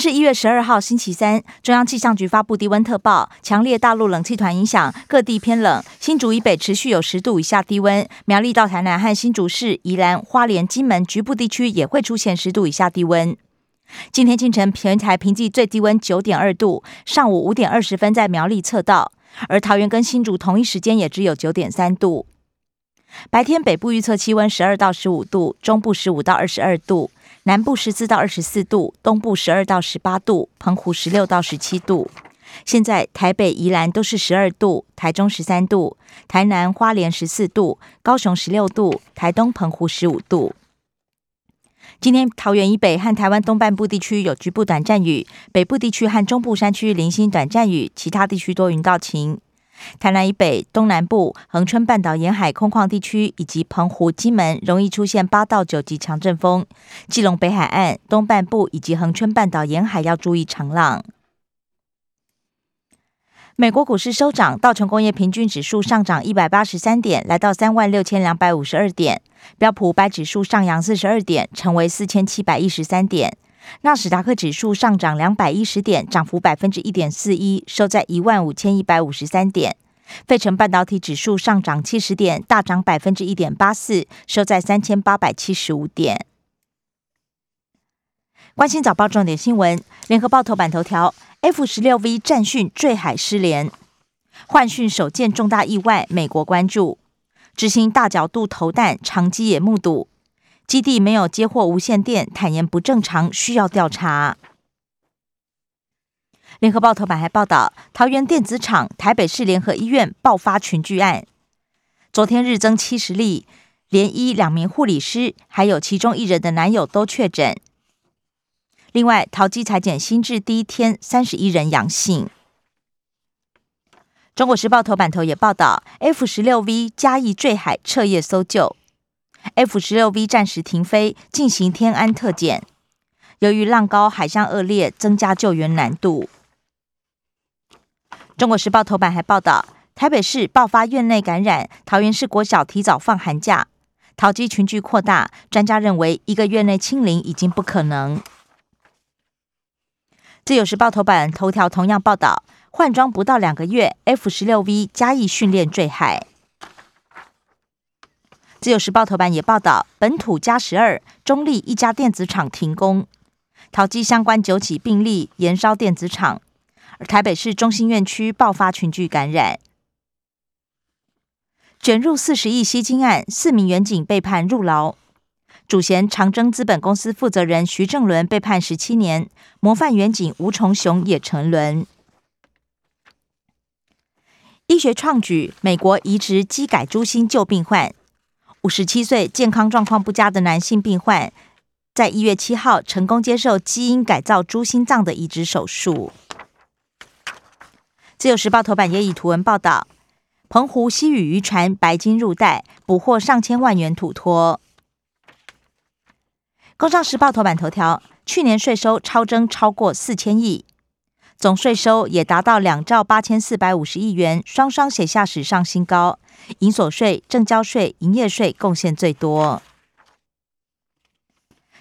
是一月十二号，星期三。中央气象局发布低温特报，强烈大陆冷气团影响，各地偏冷。新竹以北持续有十度以下低温，苗栗到台南和新竹市、宜兰、花莲、金门局部地区也会出现十度以下低温。今天清晨，全台平地最低温九点二度，上午五点二十分在苗栗测到，而桃园跟新竹同一时间也只有九点三度。白天北部预测气温十二到十五度，中部十五到二十二度。南部十四到二十四度，东部十二到十八度，澎湖十六到十七度。现在台北、宜兰都是十二度，台中十三度，台南、花莲十四度，高雄十六度，台东、澎湖十五度。今天桃园以北和台湾东半部地区有局部短暂雨，北部地区和中部山区零星短暂雨，其他地区多云到晴。台南以北、东南部、恒春半岛沿海空旷地区以及澎湖、金门容易出现八到九级强阵风；基隆北海岸东半部以及恒春半岛沿海要注意长浪。美国股市收涨，道琼工业平均指数上涨一百八十三点，来到三万六千两百五十二点；标普五百指数上扬四十二点，成为四千七百一十三点。纳斯达克指数上涨两百一十点，涨幅百分之一点四一，收在一万五千一百五十三点。费城半导体指数上涨七十点，大涨百分之一点八四，收在三千八百七十五点。关心早报重点新闻，联合报头版头条：F 十六 V 战讯坠海失联，换讯首件重大意外，美国关注。执行大角度投弹，长机也目睹。基地没有接获无线电，坦言不正常，需要调查。联合报头版还报道，桃园电子厂、台北市联合医院爆发群聚案，昨天日增七十例，连医两名护理师，还有其中一人的男友都确诊。另外，桃机裁剪新制第一天，三十一人阳性。中国时报头版头也报道，F 十六 V 嘉义坠海，彻夜搜救。F 十六 V 暂时停飞，进行天安特检。由于浪高、海象恶劣，增加救援难度。中国时报头版还报道，台北市爆发院内感染，桃园市国小提早放寒假，桃机群聚扩大。专家认为，一个月内清零已经不可能。自由时报头版头条同样报道，换装不到两个月，F 十六 V 加以训练坠海。自由时报头版也报道，本土加十二，中立一家电子厂停工，淘机相关九起病例延烧电子厂，而台北市中心院区爆发群聚感染，卷入四十亿吸金案，四名员警被判入牢，主嫌长征资本公司负责人徐正伦被判十七年，模范员警吴崇雄也沉沦。医学创举，美国移植机改猪心救病患。五十七岁、健康状况不佳的男性病患，在一月七号成功接受基因改造猪心脏的移植手术。自由时报头版也以图文报道：澎湖西屿渔船白金入袋，捕获上千万元土托。工商时报头版头条：去年税收超增超过四千亿，总税收也达到两兆八千四百五十亿元，双双写下史上新高。营所税、正交税、营业税贡献最多。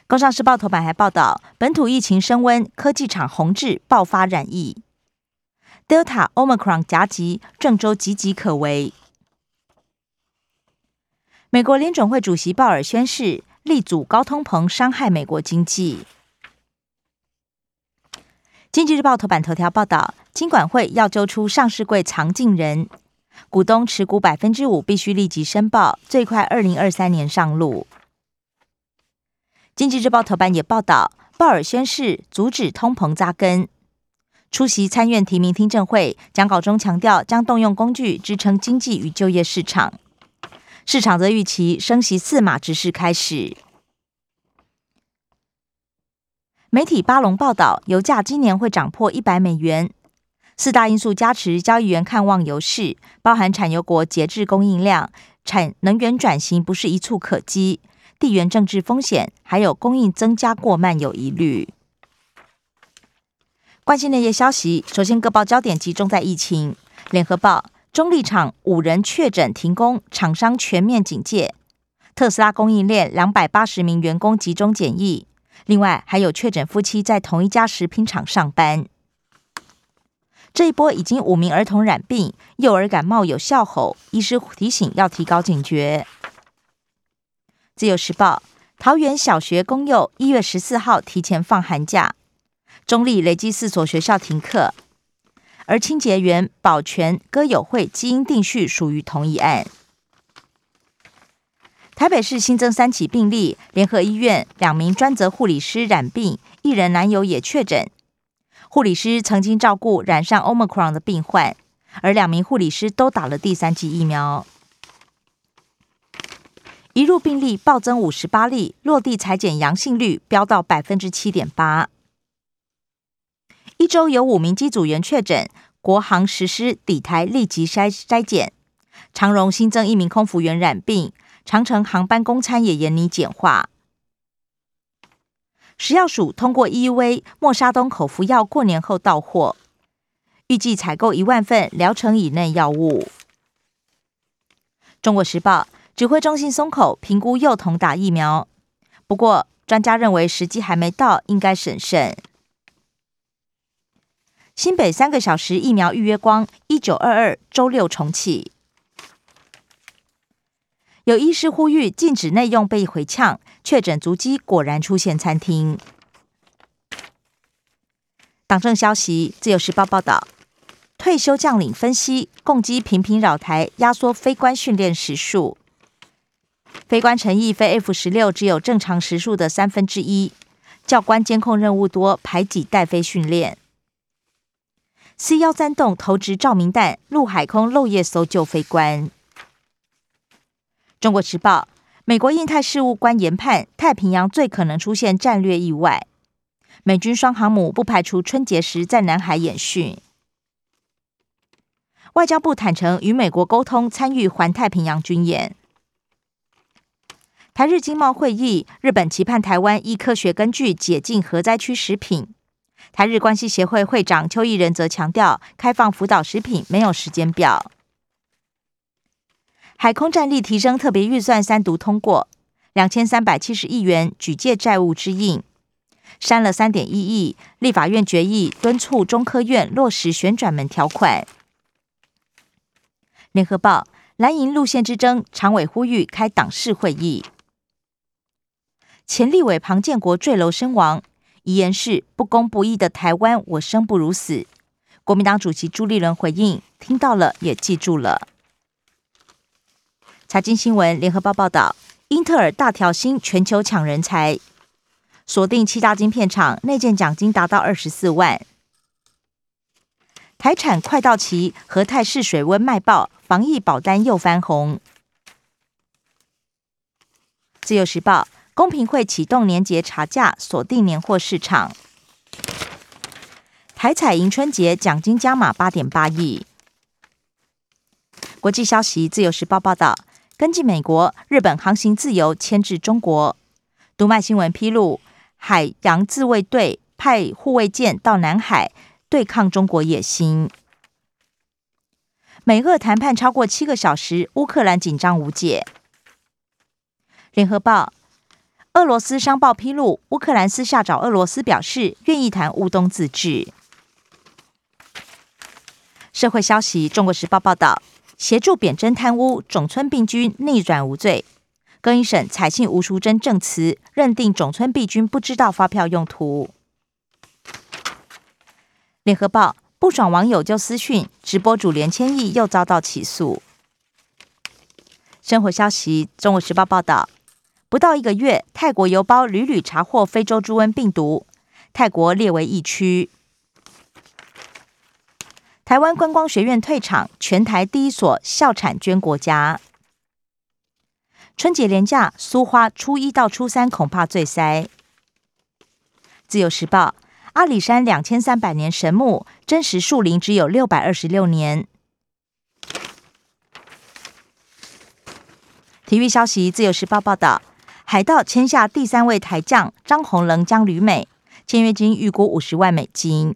工商时报头版还报道，本土疫情升温，科技厂宏志爆发染疫，Delta、Omicron 夹击，郑州岌岌可危。美国联准会主席鲍尔宣誓，力阻高通膨伤害美国经济。经济日报头版头条报道，金管会要揪出上市柜藏进人。股东持股百分之五必须立即申报，最快二零二三年上路。经济日报头版也报道，鲍尔宣誓阻止通膨扎根。出席参院提名听证会，讲稿中强调将动用工具支撑经济与就业市场。市场则预期升息四码之势开始。媒体巴龙报道，油价今年会涨破一百美元。四大因素加持，交易员看望油市，包含产油国节制供应量、产能源转型不是一蹴可及。地缘政治风险，还有供应增加过慢有疑虑。关心内页消息，首先各报焦点集中在疫情。联合报：中立厂五人确诊停工，厂商全面警戒。特斯拉供应链两百八十名员工集中检疫，另外还有确诊夫妻在同一家食品厂上班。这一波已经五名儿童染病，幼儿感冒有笑吼，医师提醒要提高警觉。自由时报：桃园小学公幼一月十四号提前放寒假，中立累计四所学校停课，而清洁员、保全、歌友会基因定序属于同一案。台北市新增三起病例，联合医院两名专责护理师染病，一人男友也确诊。护理师曾经照顾染上 Omicron 的病患，而两名护理师都打了第三剂疫苗。一入病例暴增五十八例，落地裁剪阳性率飙到百分之七点八。一周有五名机组员确诊，国航实施底台立即筛筛检。长荣新增一名空服员染病，长城航班公餐也严拟简化。食药署通过 EUV 莫沙东口服药过年后到货，预计采购一万份疗程以内药物。中国时报指挥中心松口评估幼童打疫苗，不过专家认为时机还没到，应该审慎。新北三个小时疫苗预约光，一九二二周六重启。有医师呼吁禁止内用被回呛，确诊足迹果然出现餐厅。党政消息，自由时报报道，退休将领分析，共机频频扰台，压缩飞官训练时数。飞官陈毅飞 F 十六只有正常时数的三分之一，教官监控任务多，排挤带飞训练。C 幺三栋投掷照明弹，陆海空漏夜搜救飞官。中国时报：美国印太事务官研判，太平洋最可能出现战略意外。美军双航母不排除春节时在南海演训。外交部坦承与美国沟通，参与环太平洋军演。台日经贸会议，日本期盼台湾依科学根据解禁核灾区食品。台日关系协会会长邱毅仁则强调，开放福岛食品没有时间表。海空战力提升特别预算三读通过，两千三百七十亿元举借债务之应，删了三点一亿。立法院决议敦促中科院落实旋转门条款。联合报蓝营路线之争，常委呼吁开党事会议。前立委庞建国坠楼身亡，遗言是不公不义的台湾，我生不如死。国民党主席朱立伦回应，听到了也记住了。财经新闻，联合报报道，英特尔大调薪，全球抢人才，锁定七大晶片厂，内建奖金达到二十四万。台产快到期，和泰试水温卖爆，防疫保单又翻红。自由时报，公平会启动年节查价，锁定年货市场。台彩迎春节奖金加码八点八亿。国际消息，自由时报报道。根据美国、日本航行自由牵制中国。读卖新闻披露，海洋自卫队派护卫舰到南海对抗中国野心。美俄谈判超过七个小时，乌克兰紧张无解。联合报：俄罗斯商报披露，乌克兰私下找俄罗斯表示愿意谈乌东自治。社会消息：中国时报报道。协助扁侦贪污，种村病君逆转无罪。更一审采信吴淑珍证词，认定种村病君不知道发票用途。联合报不爽网友就私讯，直播主连千亿又遭到起诉。生活消息：中国时报报道，不到一个月，泰国邮包屡屡查获非洲猪瘟病毒，泰国列为疫区。台湾观光学院退场，全台第一所校产捐国家。春节连假，苏花初一到初三恐怕最塞。自由时报：阿里山两千三百年神木，真实树龄只有六百二十六年。体育消息：自由时报报道，海盗签下第三位台将张宏仁将旅美，签约金预估五十万美金。